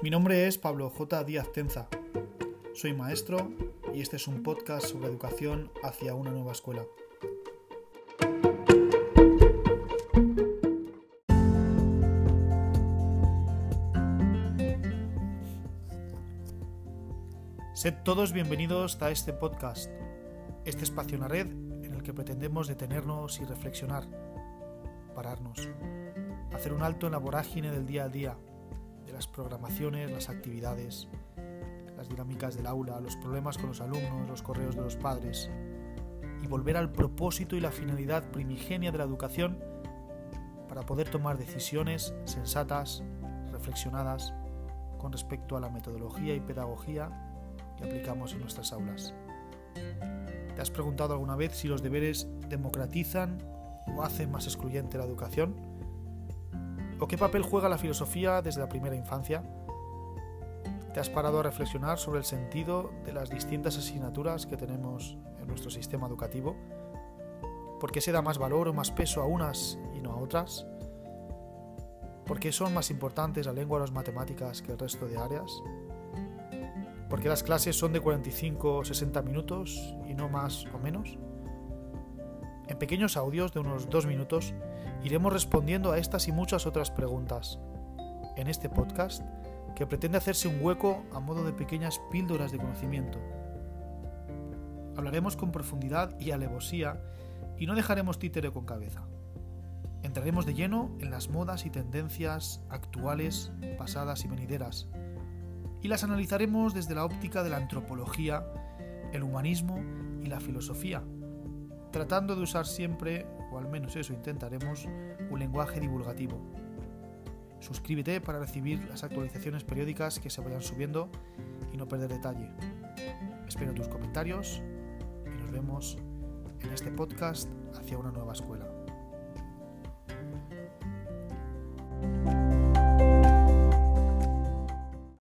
Mi nombre es Pablo J. Díaz Tenza. Soy maestro y este es un podcast sobre educación hacia una nueva escuela. Sed todos bienvenidos a este podcast, este espacio en la red en el que pretendemos detenernos y reflexionar, pararnos, hacer un alto en la vorágine del día a día las programaciones, las actividades, las dinámicas del aula, los problemas con los alumnos, los correos de los padres, y volver al propósito y la finalidad primigenia de la educación para poder tomar decisiones sensatas, reflexionadas, con respecto a la metodología y pedagogía que aplicamos en nuestras aulas. ¿Te has preguntado alguna vez si los deberes democratizan o hacen más excluyente la educación? ¿O qué papel juega la filosofía desde la primera infancia? ¿Te has parado a reflexionar sobre el sentido de las distintas asignaturas que tenemos en nuestro sistema educativo? ¿Por qué se da más valor o más peso a unas y no a otras? ¿Por qué son más importantes la lengua o las matemáticas que el resto de áreas? ¿Por qué las clases son de 45 o 60 minutos y no más o menos? En pequeños audios de unos dos minutos iremos respondiendo a estas y muchas otras preguntas en este podcast que pretende hacerse un hueco a modo de pequeñas píldoras de conocimiento. Hablaremos con profundidad y alevosía y no dejaremos títere con cabeza. Entraremos de lleno en las modas y tendencias actuales, pasadas y venideras, y las analizaremos desde la óptica de la antropología, el humanismo y la filosofía, tratando de usar siempre, o al menos eso intentaremos, un lenguaje divulgativo. Suscríbete para recibir las actualizaciones periódicas que se vayan subiendo y no perder detalle. Espero tus comentarios y nos vemos en este podcast hacia una nueva escuela.